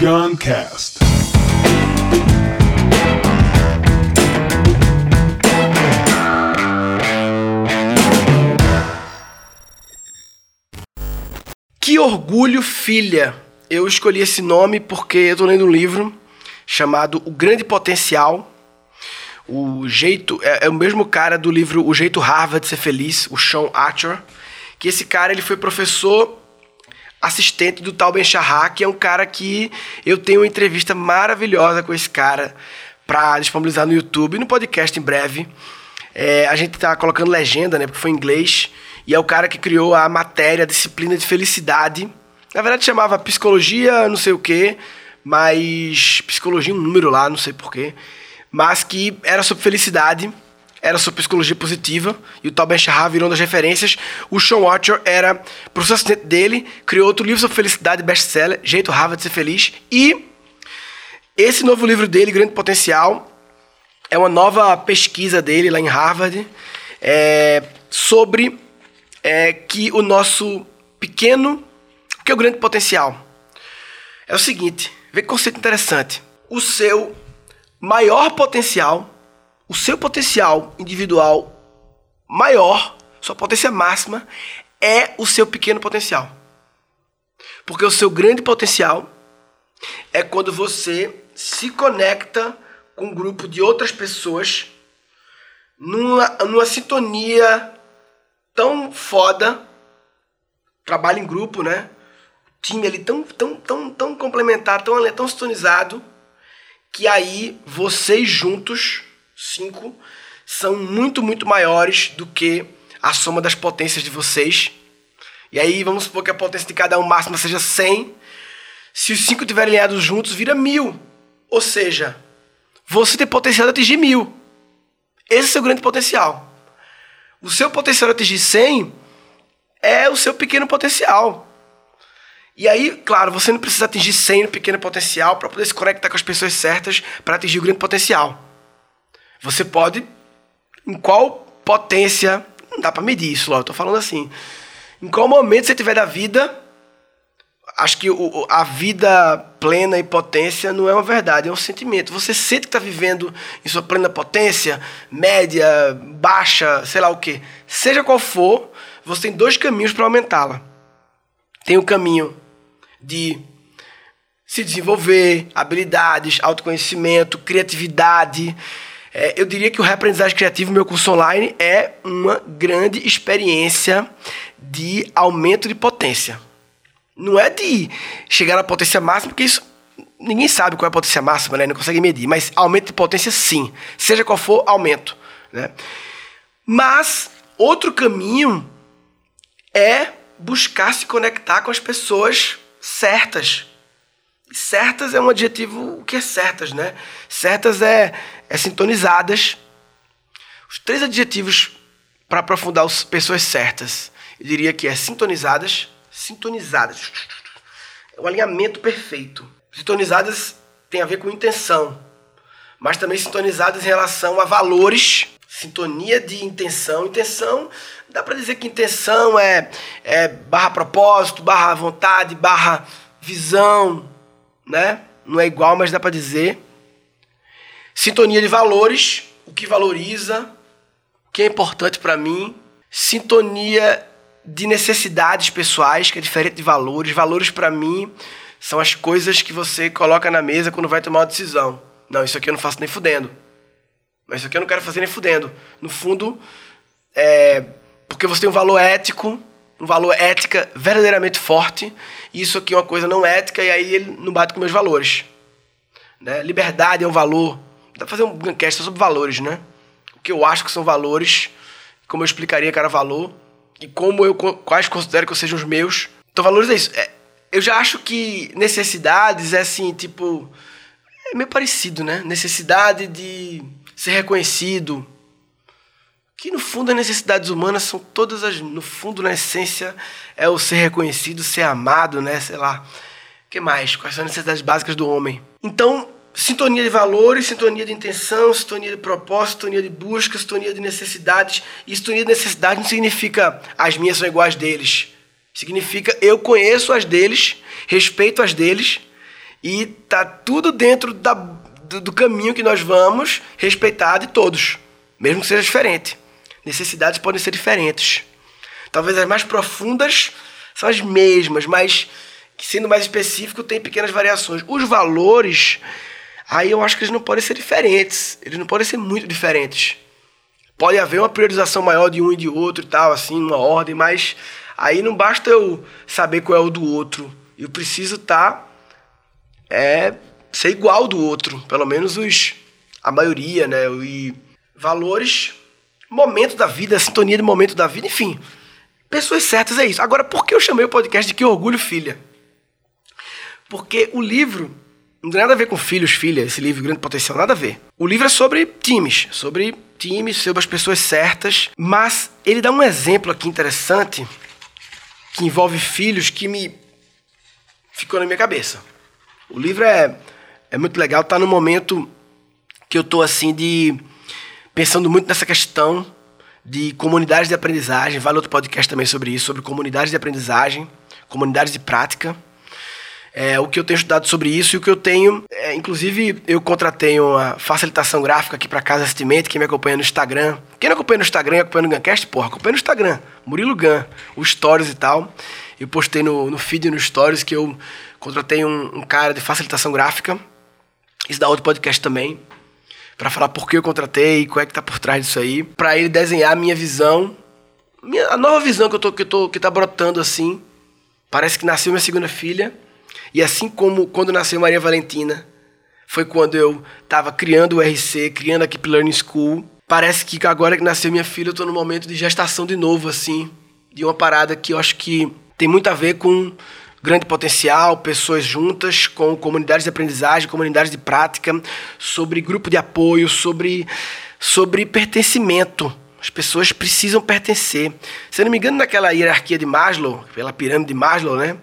Guncast. Que orgulho, filha! Eu escolhi esse nome porque eu tô lendo um livro chamado O Grande Potencial. O jeito é, é o mesmo cara do livro O Jeito Harvard de Ser Feliz, o Sean Archer. Que esse cara ele foi professor assistente do Tal Ben Shahar, que é um cara que eu tenho uma entrevista maravilhosa com esse cara para disponibilizar no YouTube e no podcast em breve. É, a gente tá colocando legenda, né? Porque foi em inglês. E é o cara que criou a matéria, a disciplina de felicidade. Na verdade chamava psicologia, não sei o quê, mas psicologia um número lá, não sei porquê. Mas que era sobre felicidade era sobre psicologia positiva e o Tal Ben Shahar virou uma das referências. O Sean Watcher era professor assistente dele, criou outro livro sobre felicidade, best-seller, Jeito Harvard de Ser Feliz. E esse novo livro dele, Grande Potencial, é uma nova pesquisa dele lá em Harvard é, sobre é, que o nosso pequeno. O que é o grande potencial? É o seguinte, vê que conceito interessante. O seu maior potencial o seu potencial individual maior, sua potência máxima, é o seu pequeno potencial. Porque o seu grande potencial é quando você se conecta com um grupo de outras pessoas numa, numa sintonia tão foda, trabalho em grupo, né? Time ali tão, tão, tão, tão complementar, tão, tão sintonizado, que aí vocês juntos cinco, são muito, muito maiores do que a soma das potências de vocês. E aí vamos supor que a potência de cada um máxima seja 100. Se os cinco estiverem alinhados juntos, vira mil. Ou seja, você tem potencial de atingir mil. Esse é o seu grande potencial. O seu potencial de atingir 100 é o seu pequeno potencial. E aí, claro, você não precisa atingir 100 no pequeno potencial para poder se conectar com as pessoas certas para atingir o grande potencial. Você pode, em qual potência, não dá para medir isso, eu tô falando assim. Em qual momento você tiver da vida, acho que o, a vida plena e potência não é uma verdade, é um sentimento. Você sente que está vivendo em sua plena potência, média, baixa, sei lá o que. Seja qual for, você tem dois caminhos para aumentá-la. Tem o caminho de se desenvolver, habilidades, autoconhecimento, criatividade, é, eu diria que o Reaprendizagem Criativa, meu curso online, é uma grande experiência de aumento de potência. Não é de chegar na potência máxima, porque isso ninguém sabe qual é a potência máxima, né? Não consegue medir, mas aumento de potência sim, seja qual for, aumento, né? Mas outro caminho é buscar se conectar com as pessoas certas. Certas é um adjetivo, que é certas, né? Certas é é sintonizadas. Os três adjetivos para aprofundar as pessoas certas. Eu diria que é sintonizadas, sintonizadas. É o alinhamento perfeito. Sintonizadas tem a ver com intenção, mas também sintonizadas em relação a valores, sintonia de intenção. Intenção, dá para dizer que intenção é, é barra propósito, barra vontade, barra visão, né? Não é igual, mas dá para dizer. Sintonia de valores, o que valoriza, o que é importante para mim. Sintonia de necessidades pessoais, que é diferente de valores. Valores para mim são as coisas que você coloca na mesa quando vai tomar uma decisão. Não, isso aqui eu não faço nem fudendo. Mas isso aqui eu não quero fazer nem fudendo. No fundo, é porque você tem um valor ético, um valor ética verdadeiramente forte, e isso aqui é uma coisa não ética, e aí ele não bate com meus valores. Né? Liberdade é um valor Dá pra fazer um cast sobre valores, né? O que eu acho que são valores, como eu explicaria cada valor, e como eu quais considero que sejam os meus. Então, valores é isso. É, eu já acho que necessidades é assim, tipo. É meio parecido, né? Necessidade de ser reconhecido. Que no fundo as necessidades humanas são todas as. No fundo, na essência, é o ser reconhecido, ser amado, né? Sei lá. Que mais? Quais são as necessidades básicas do homem? Então, Sintonia de valores, sintonia de intenção, sintonia de propósito, sintonia de busca, sintonia de necessidades. E sintonia de necessidade não significa as minhas são iguais deles. Significa eu conheço as deles, respeito as deles E tá tudo dentro da, do, do caminho que nós vamos respeitar de todos, mesmo que seja diferente. Necessidades podem ser diferentes. Talvez as mais profundas são as mesmas, mas sendo mais específico, tem pequenas variações. Os valores, aí eu acho que eles não podem ser diferentes. Eles não podem ser muito diferentes. Pode haver uma priorização maior de um e de outro e tal, assim, uma ordem, mas aí não basta eu saber qual é o do outro. Eu preciso estar. Tá, é, ser igual do outro. Pelo menos os. A maioria, né? E valores, momento da vida, sintonia de momento da vida, enfim. Pessoas certas é isso. Agora, por que eu chamei o podcast de Que Orgulho Filha? Porque o livro não tem nada a ver com filhos, filha, esse livro Grande Potencial, nada a ver. O livro é sobre times, sobre times, sobre as pessoas certas, mas ele dá um exemplo aqui interessante que envolve filhos que me ficou na minha cabeça. O livro é, é muito legal, tá no momento que eu tô assim de pensando muito nessa questão de comunidades de aprendizagem, vale outro podcast também sobre isso, sobre comunidades de aprendizagem, comunidades de prática é, o que eu tenho estudado sobre isso e o que eu tenho. É, inclusive, eu contratei uma facilitação gráfica aqui para Casa Assistimento, quem me acompanha no Instagram. Quem não acompanha no Instagram acompanha no Guncast, porra, acompanha no Instagram. Murilo Gun, os stories e tal. Eu postei no, no feed no stories que eu contratei um, um cara de facilitação gráfica. Isso dá outro podcast também. Para falar por que eu contratei, qual é que tá por trás disso aí. para ele desenhar a minha visão. Minha, a nova visão que eu tô, que, eu tô, que tá brotando assim. Parece que nasceu minha segunda filha e assim como quando nasceu Maria Valentina, foi quando eu estava criando o RC, criando a Keep Learning School. Parece que agora que nasceu minha filha, eu estou no momento de gestação de novo, assim, de uma parada que eu acho que tem muito a ver com grande potencial, pessoas juntas, com comunidades de aprendizagem, comunidades de prática, sobre grupo de apoio, sobre, sobre pertencimento. As pessoas precisam pertencer. Se eu não me engano, naquela hierarquia de Maslow, pela pirâmide de Maslow, né?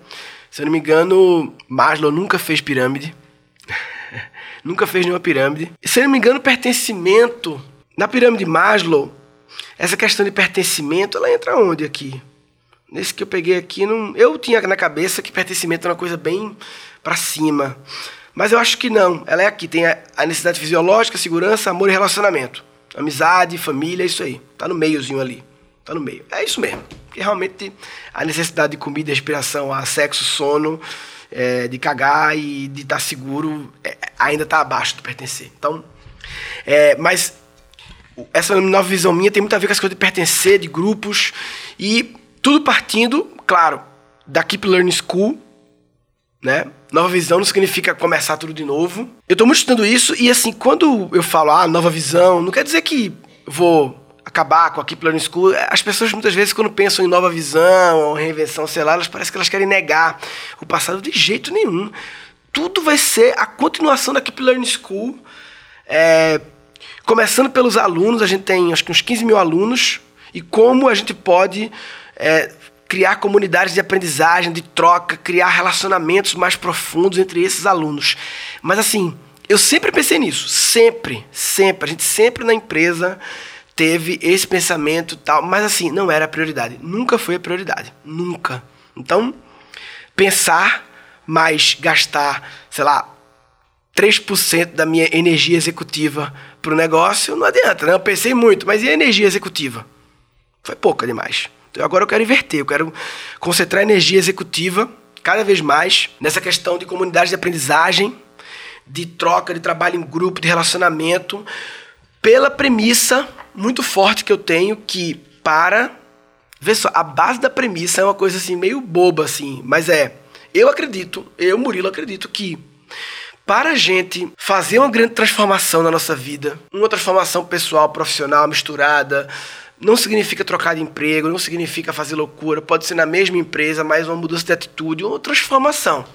Se eu não me engano, Maslow nunca fez pirâmide. nunca fez nenhuma pirâmide. Se eu não me engano, pertencimento. Na pirâmide de Maslow, essa questão de pertencimento, ela entra onde aqui? Nesse que eu peguei aqui, não, eu tinha na cabeça que pertencimento era uma coisa bem para cima. Mas eu acho que não. Ela é aqui. Tem a, a necessidade fisiológica, segurança, amor e relacionamento. Amizade, família, é isso aí. Tá no meiozinho ali. Tá no meio. É isso mesmo. Porque realmente a necessidade de comida, respiração, a sexo, sono, é, de cagar e de estar seguro é, ainda está abaixo do pertencer. Então, é, mas essa nova visão minha tem muito a ver com essa coisa de pertencer, de grupos e tudo partindo, claro, da Keep Learning School, né? Nova visão não significa começar tudo de novo. Eu estou muito estudando isso e assim, quando eu falo ah, nova visão, não quer dizer que vou acabar com a Keep Learning School, as pessoas muitas vezes quando pensam em nova visão ou reinvenção, sei lá, elas parece que elas querem negar o passado de jeito nenhum. Tudo vai ser a continuação da Keep Learning School. É, começando pelos alunos, a gente tem acho que uns 15 mil alunos, e como a gente pode é, criar comunidades de aprendizagem, de troca, criar relacionamentos mais profundos entre esses alunos. Mas assim, eu sempre pensei nisso, sempre, sempre. A gente sempre na empresa teve esse pensamento tal, mas assim, não era a prioridade. Nunca foi a prioridade. Nunca. Então, pensar mais gastar, sei lá, 3% da minha energia executiva para o negócio, não adianta, né? Eu pensei muito, mas e a energia executiva? Foi pouca demais. Agora eu quero inverter, eu quero concentrar energia executiva cada vez mais nessa questão de comunidade de aprendizagem, de troca, de trabalho em grupo, de relacionamento, pela premissa muito forte que eu tenho que para Vê só, a base da premissa é uma coisa assim meio boba assim, mas é, eu acredito, eu Murilo acredito que para a gente fazer uma grande transformação na nossa vida, uma transformação pessoal, profissional misturada, não significa trocar de emprego, não significa fazer loucura, pode ser na mesma empresa, mas uma mudança de atitude, uma transformação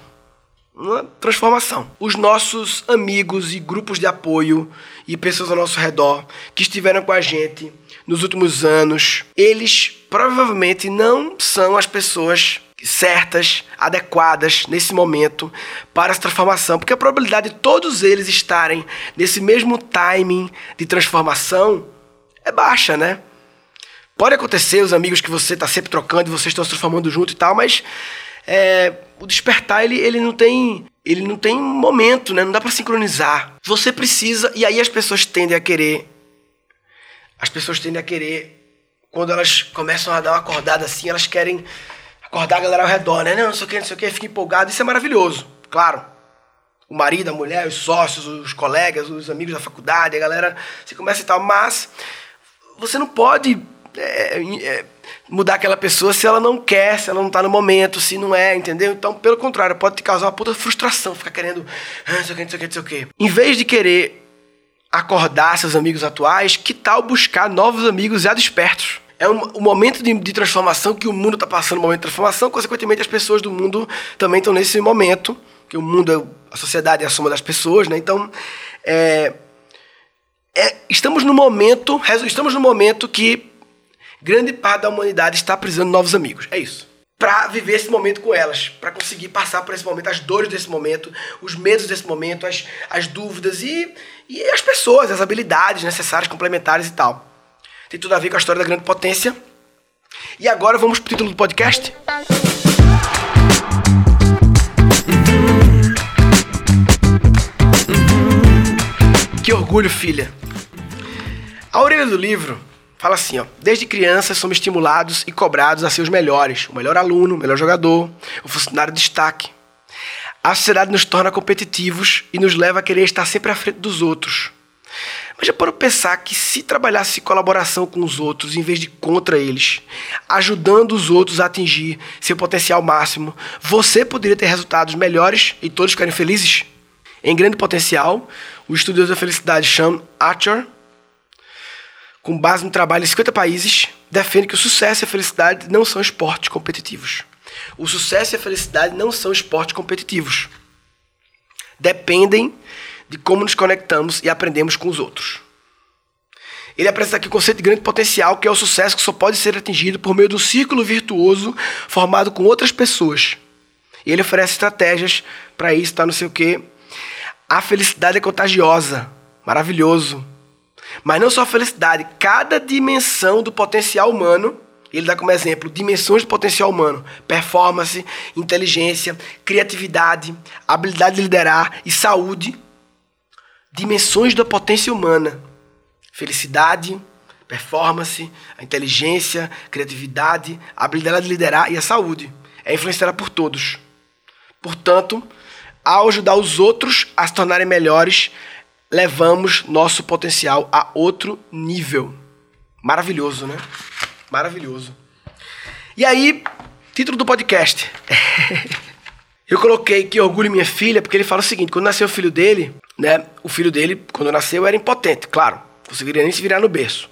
uma transformação. Os nossos amigos e grupos de apoio e pessoas ao nosso redor que estiveram com a gente nos últimos anos, eles provavelmente não são as pessoas certas, adequadas nesse momento para essa transformação, porque a probabilidade de todos eles estarem nesse mesmo timing de transformação é baixa, né? Pode acontecer os amigos que você está sempre trocando e vocês estão se transformando junto e tal, mas é, o despertar ele, ele não tem ele não tem momento, né? Não dá para sincronizar. Você precisa e aí as pessoas tendem a querer as pessoas tendem a querer quando elas começam a dar uma acordada assim, elas querem acordar a galera ao redor, né? Não, não sei o que, não sei o que, fica empolgado. Isso é maravilhoso, claro. O marido, a mulher, os sócios, os colegas, os amigos da faculdade, a galera, você começa e tal. Mas você não pode é, é, mudar aquela pessoa se ela não quer, se ela não tá no momento, se não é, entendeu? Então, pelo contrário, pode te causar uma puta frustração, ficar querendo, ah, não sei o que, não sei o que, não sei o que. Em vez de querer acordar seus amigos atuais, que tal buscar novos amigos já despertos? É um, um momento de, de, transformação que o mundo está passando, um momento de transformação, consequentemente as pessoas do mundo também estão nesse momento, que o mundo, a sociedade é a soma das pessoas, né? Então, é, é, estamos no momento, estamos no momento que grande parte da humanidade está precisando de novos amigos. É isso. Para viver esse momento com elas, para conseguir passar por esse momento, as dores desse momento, os medos desse momento, as, as dúvidas e, e as pessoas, as habilidades necessárias, complementares e tal. Tem tudo a ver com a história da grande potência. E agora vamos pro título do podcast. Que orgulho, filha. A orelha do livro Fala assim, ó. Desde crianças somos estimulados e cobrados a ser os melhores, o melhor aluno, o melhor jogador, o funcionário de destaque. A sociedade nos torna competitivos e nos leva a querer estar sempre à frente dos outros. Mas já para pensar que se trabalhasse colaboração com os outros em vez de contra eles, ajudando os outros a atingir seu potencial máximo, você poderia ter resultados melhores e todos ficarem felizes? Em grande potencial, o estudioso da felicidade Sean Archer com base no trabalho em 50 países, defende que o sucesso e a felicidade não são esportes competitivos. O sucesso e a felicidade não são esportes competitivos. Dependem de como nos conectamos e aprendemos com os outros. Ele apresenta aqui o conceito de grande potencial, que é o sucesso que só pode ser atingido por meio de um círculo virtuoso formado com outras pessoas. E ele oferece estratégias para isso, tá? Não sei o quê. A felicidade é contagiosa. Maravilhoso. Mas não só a felicidade, cada dimensão do potencial humano, ele dá como exemplo dimensões do potencial humano: performance, inteligência, criatividade, habilidade de liderar e saúde. Dimensões da potência humana: felicidade, performance, a inteligência, criatividade, a habilidade de liderar e a saúde. É influenciada por todos. Portanto, ao ajudar os outros a se tornarem melhores, levamos nosso potencial a outro nível. Maravilhoso, né? Maravilhoso. E aí, título do podcast. eu coloquei que orgulho minha filha, porque ele fala o seguinte: quando nasceu o filho dele, né? O filho dele, quando nasceu, era impotente, claro. Não conseguiria nem se virar no berço.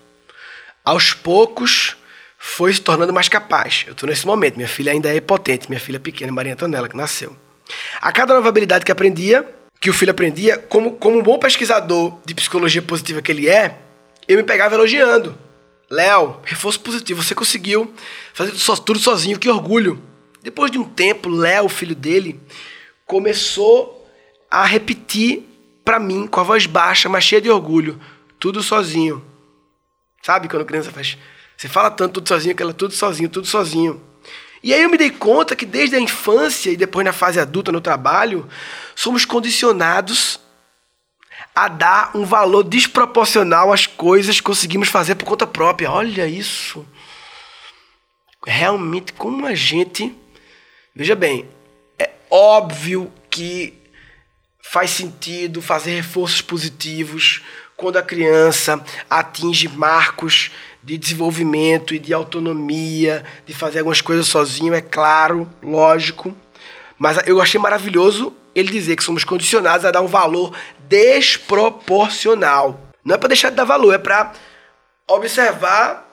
Aos poucos, foi se tornando mais capaz. Eu estou nesse momento. Minha filha ainda é potente, minha filha pequena, Maria Antonella, que nasceu. A cada nova habilidade que aprendia, que o filho aprendia, como, como um bom pesquisador de psicologia positiva que ele é, eu me pegava elogiando. Léo, reforço positivo, você conseguiu fazer tudo sozinho, que orgulho. Depois de um tempo, Léo, filho dele, começou a repetir para mim, com a voz baixa, mas cheia de orgulho, tudo sozinho. Sabe quando a criança faz. Você fala tanto tudo sozinho, que ela tudo sozinho, tudo sozinho. E aí eu me dei conta que desde a infância e depois na fase adulta no trabalho, somos condicionados a dar um valor desproporcional às coisas que conseguimos fazer por conta própria. Olha isso. Realmente, como a gente. Veja bem, é óbvio que faz sentido fazer reforços positivos quando a criança atinge marcos de desenvolvimento e de autonomia, de fazer algumas coisas sozinho, é claro, lógico. Mas eu achei maravilhoso ele dizer que somos condicionados a dar um valor desproporcional. Não é para deixar de dar valor, é para observar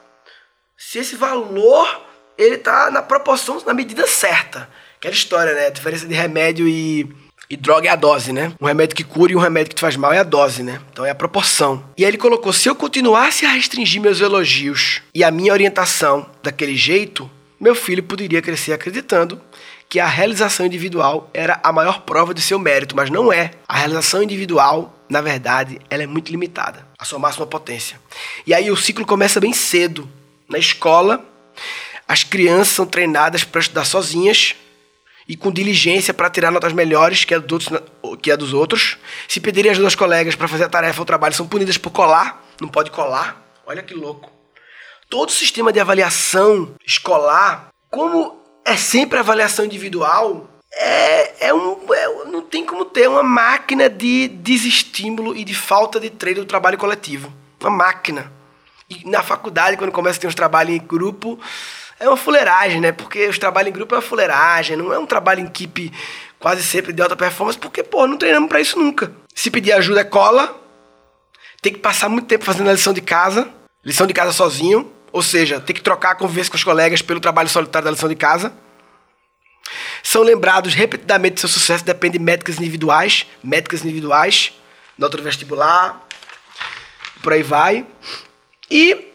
se esse valor ele está na proporção, na medida certa. Aquela história, né? A diferença de remédio e e droga é a dose, né? Um remédio que cura e um remédio que te faz mal é a dose, né? Então é a proporção. E aí ele colocou: se eu continuasse a restringir meus elogios e a minha orientação daquele jeito, meu filho poderia crescer acreditando que a realização individual era a maior prova de seu mérito, mas não é. A realização individual, na verdade, ela é muito limitada, a sua máxima potência. E aí o ciclo começa bem cedo. Na escola, as crianças são treinadas para estudar sozinhas e com diligência para tirar notas melhores que a, dos outros, que a dos outros. Se pedirem ajuda aos colegas para fazer a tarefa ou trabalho, são punidas por colar. Não pode colar. Olha que louco. Todo sistema de avaliação escolar, como é sempre avaliação individual, é, é um, é, não tem como ter uma máquina de desestímulo e de falta de treino do trabalho coletivo. Uma máquina. E na faculdade, quando começa a ter uns trabalhos em grupo, é uma fuleiragem, né? Porque os trabalhos em grupo é uma fuleiragem, não é um trabalho em equipe quase sempre de alta performance, porque, pô, não treinamos para isso nunca. Se pedir ajuda é cola, tem que passar muito tempo fazendo a lição de casa, lição de casa sozinho, ou seja, tem que trocar a conversa com os colegas pelo trabalho solitário da lição de casa. São lembrados repetidamente de seu sucesso depende de métricas individuais, métricas individuais, nota do vestibular, por aí vai. E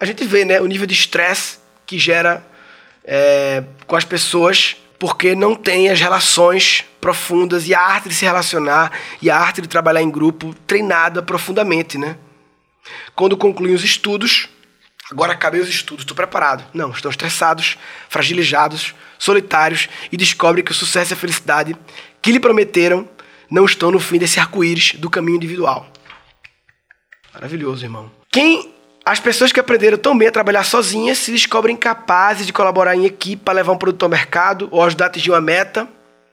a gente vê né, o nível de estresse que gera é, com as pessoas porque não tem as relações profundas e a arte de se relacionar e a arte de trabalhar em grupo treinada profundamente, né? Quando concluem os estudos, agora acabei os estudos, estou preparado. Não, estão estressados, fragilizados, solitários e descobrem que o sucesso e a felicidade que lhe prometeram não estão no fim desse arco-íris do caminho individual. Maravilhoso, irmão. Quem as pessoas que aprenderam tão bem a trabalhar sozinhas se descobrem capazes de colaborar em equipe para levar um produto ao mercado ou ajudar a atingir uma meta.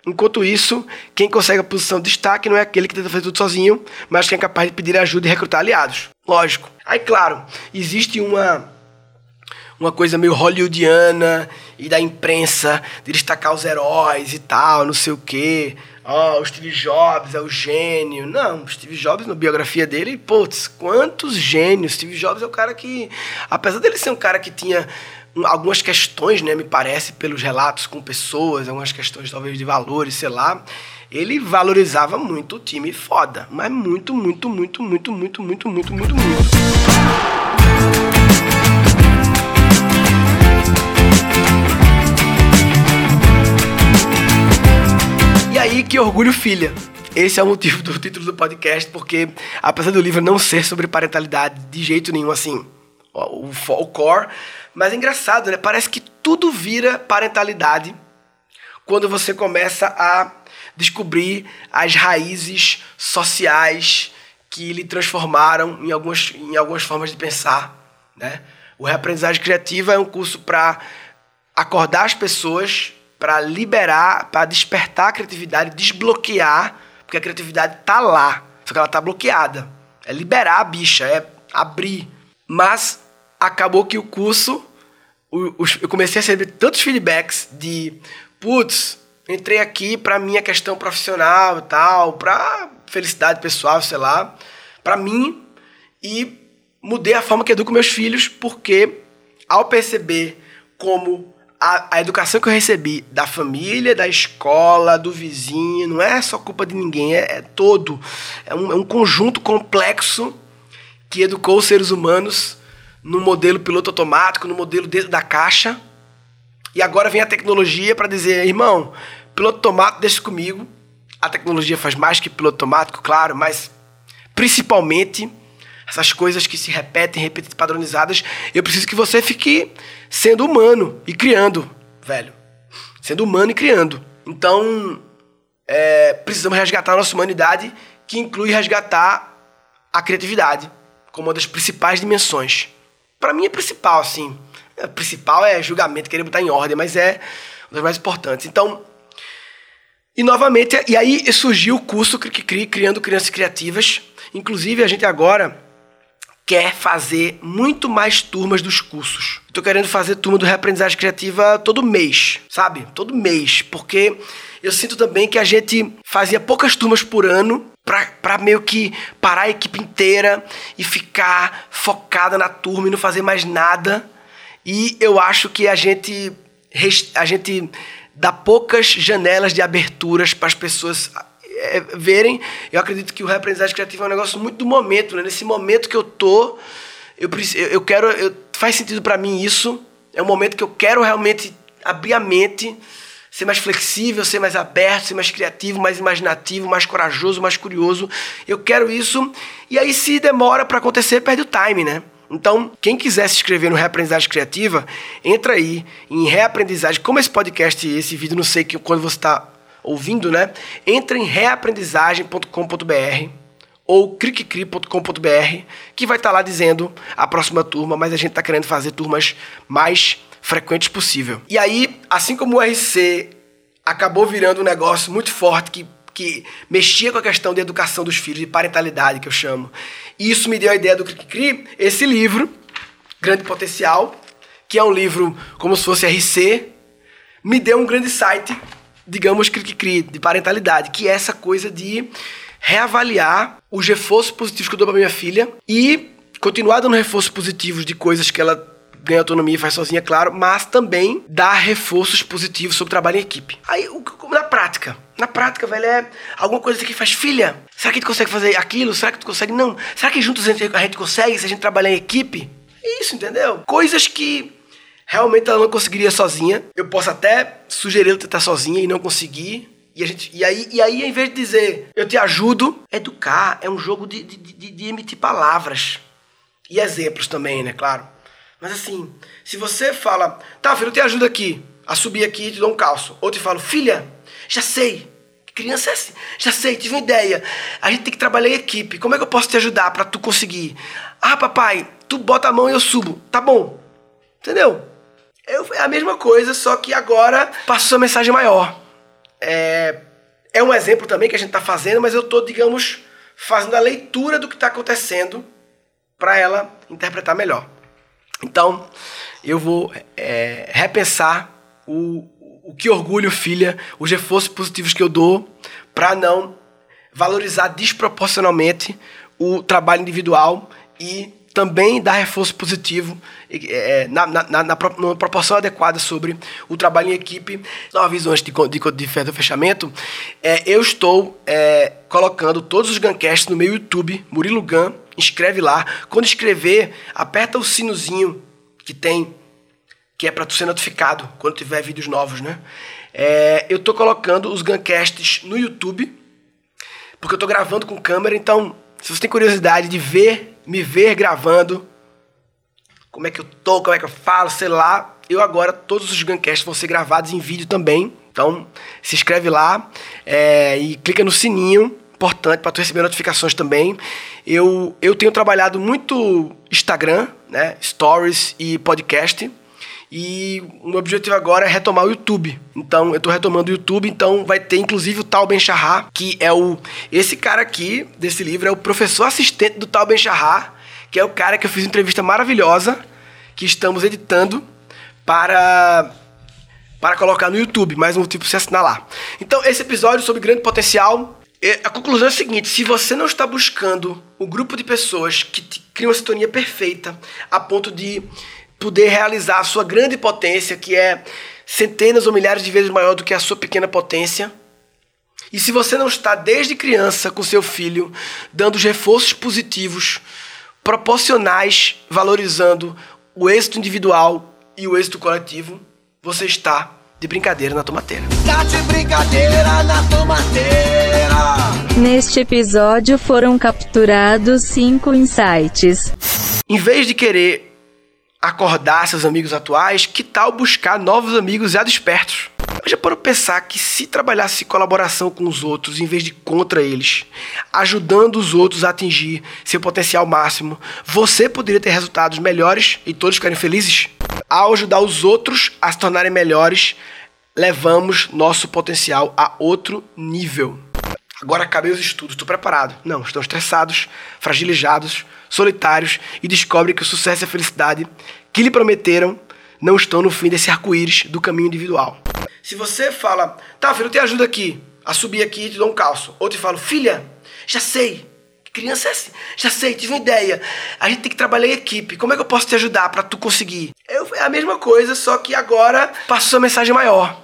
Enquanto isso, quem consegue a posição de destaque não é aquele que tenta fazer tudo sozinho, mas quem é capaz de pedir ajuda e recrutar aliados. Lógico. Aí, claro, existe uma uma coisa meio hollywoodiana e da imprensa de destacar os heróis e tal, não sei o quê oh, o Steve Jobs é o gênio. Não, Steve Jobs, na biografia dele, putz, quantos gênios. Steve Jobs é o cara que, apesar dele ser um cara que tinha algumas questões, né, me parece, pelos relatos com pessoas, algumas questões talvez de valores, sei lá, ele valorizava muito o time foda, mas muito, muito, muito, muito, muito, muito, muito, muito, muito. Aí, que orgulho, filha. Esse é o motivo do título do podcast, porque apesar do livro não ser sobre parentalidade de jeito nenhum, assim, o, o core, mas é engraçado, né? Parece que tudo vira parentalidade quando você começa a descobrir as raízes sociais que lhe transformaram em algumas, em algumas formas de pensar, né? O Reaprendizagem Criativa é um curso para acordar as pessoas para liberar, para despertar a criatividade, desbloquear, porque a criatividade tá lá, só que ela tá bloqueada. É liberar a bicha, é abrir. Mas acabou que o curso, eu comecei a receber tantos feedbacks de, putz, entrei aqui para minha questão profissional e tal, para felicidade pessoal, sei lá, para mim e mudei a forma que educo meus filhos, porque ao perceber como a, a, educação que eu recebi da família, da escola, do vizinho, não é só culpa de ninguém, é, é todo. É um, é um, conjunto complexo que educou os seres humanos no modelo piloto automático, no modelo dentro da caixa. E agora vem a tecnologia para dizer, irmão, piloto automático, deixa comigo. A tecnologia faz mais que piloto automático, claro, mas principalmente essas coisas que se repetem, repetem, padronizadas, eu preciso que você fique sendo humano e criando, velho. Sendo humano e criando. Então, é, precisamos resgatar a nossa humanidade, que inclui resgatar a criatividade como uma das principais dimensões. Para mim é principal, assim. É, principal é julgamento, querer botar em ordem, mas é uma das mais importantes. Então, e novamente, e aí surgiu o curso Criando Crianças Criativas. Inclusive, a gente agora quer fazer muito mais turmas dos cursos. Estou querendo fazer turma do Reaprendizagem Criativa todo mês, sabe? Todo mês, porque eu sinto também que a gente fazia poucas turmas por ano para meio que parar a equipe inteira e ficar focada na turma e não fazer mais nada. E eu acho que a gente a gente dá poucas janelas de aberturas para as pessoas é, verem. Eu acredito que o reaprendizagem criativa é um negócio muito do momento, né? Nesse momento que eu tô, eu, eu quero. Eu, faz sentido para mim isso. É um momento que eu quero realmente abrir a mente, ser mais flexível, ser mais aberto, ser mais criativo, mais imaginativo, mais corajoso, mais curioso. Eu quero isso. E aí, se demora para acontecer, perde o time, né? Então, quem quiser se inscrever no Reaprendizagem Criativa, entra aí em Reaprendizagem. Como esse podcast e esse vídeo, não sei que quando você está ouvindo, né? Entra em reaprendizagem.com.br ou criccri.com.br, que vai estar tá lá dizendo a próxima turma, mas a gente está querendo fazer turmas mais frequentes possível. E aí, assim como o RC acabou virando um negócio muito forte que, que mexia com a questão de educação dos filhos, de parentalidade, que eu chamo, e isso me deu a ideia do Criccri, esse livro, Grande Potencial, que é um livro como se fosse RC, me deu um grande site, digamos, Criccri, de parentalidade, que é essa coisa de reavaliar os reforços positivos que eu dou para minha filha e continuar dando reforços positivos de coisas que ela ganha autonomia e faz sozinha, claro, mas também dar reforços positivos sobre trabalho em equipe. Aí, na prática, na prática, velho, é alguma coisa que faz, filha, será que tu consegue fazer aquilo? Será que tu consegue? Não. Será que juntos a gente, a gente consegue se a gente trabalhar em equipe? Isso, entendeu? Coisas que realmente ela não conseguiria sozinha. Eu posso até sugerir ela tentar sozinha e não conseguir. E, a gente, e, aí, e aí, em vez de dizer eu te ajudo, educar é um jogo de, de, de, de emitir palavras. E exemplos também, né? Claro. Mas assim, se você fala, tá, filho, eu te ajudo aqui a subir aqui e te dou um calço. Ou te falo, filha, já sei. Criança é assim, já sei, tive uma ideia. A gente tem que trabalhar em equipe. Como é que eu posso te ajudar para tu conseguir? Ah, papai, tu bota a mão e eu subo. Tá bom. Entendeu? É a mesma coisa, só que agora passou a mensagem maior. É, é um exemplo também que a gente está fazendo, mas eu estou, digamos, fazendo a leitura do que está acontecendo para ela interpretar melhor. Então, eu vou é, repensar o, o que orgulho, filha, os reforços positivos que eu dou para não valorizar desproporcionalmente o trabalho individual e também dar reforço positivo é, na, na, na, na, proporção adequada sobre o trabalho em equipe. Só aviso antes de, de, de, de fechamento, é, eu estou é, colocando todos os Guncasts no meu YouTube, Murilo Gun, inscreve lá. Quando escrever, aperta o sinozinho que tem, que é para tu ser notificado quando tiver vídeos novos, né? É, eu estou colocando os Guncasts no YouTube, porque eu estou gravando com câmera, então se você tem curiosidade de ver me ver gravando, como é que eu tô, como é que eu falo, sei lá. Eu agora, todos os Guncasts vão ser gravados em vídeo também. Então, se inscreve lá é, e clica no sininho, importante para tu receber notificações também. Eu, eu tenho trabalhado muito Instagram, né, Stories e podcast. E o meu objetivo agora é retomar o YouTube. Então, eu estou retomando o YouTube, então vai ter inclusive o Tal Ben Shahar, que é o esse cara aqui desse livro é o professor assistente do Tal Ben Shahar, que é o cara que eu fiz entrevista maravilhosa que estamos editando para para colocar no YouTube, mais um motivo para você assinar lá. Então, esse episódio sobre grande potencial, é, a conclusão é a seguinte: se você não está buscando o grupo de pessoas que criam uma sintonia perfeita a ponto de poder realizar a sua grande potência, que é centenas ou milhares de vezes maior do que a sua pequena potência. E se você não está desde criança com seu filho dando os reforços positivos, proporcionais, valorizando o êxito individual e o êxito coletivo, você está de brincadeira na tomateira. Tá de brincadeira na tomateira. Neste episódio foram capturados cinco insights. Em vez de querer acordar seus amigos atuais, que tal buscar novos amigos já despertos? Eu já para pensar que se trabalhasse colaboração com os outros em vez de contra eles, ajudando os outros a atingir seu potencial máximo, você poderia ter resultados melhores e todos ficarem felizes? Ao ajudar os outros a se tornarem melhores, levamos nosso potencial a outro nível. Agora acabei os estudos, estou preparado. Não, estão estressados, fragilizados, solitários e descobrem que o sucesso e a felicidade que lhe prometeram não estão no fim desse arco-íris do caminho individual. Se você fala, tá, filho, eu te ajudo aqui a subir aqui e te dou um calço. Ou te falo, filha, já sei. Criança é assim, já sei, tive uma ideia. A gente tem que trabalhar em equipe. Como é que eu posso te ajudar para tu conseguir? Eu, é a mesma coisa, só que agora passou a mensagem maior.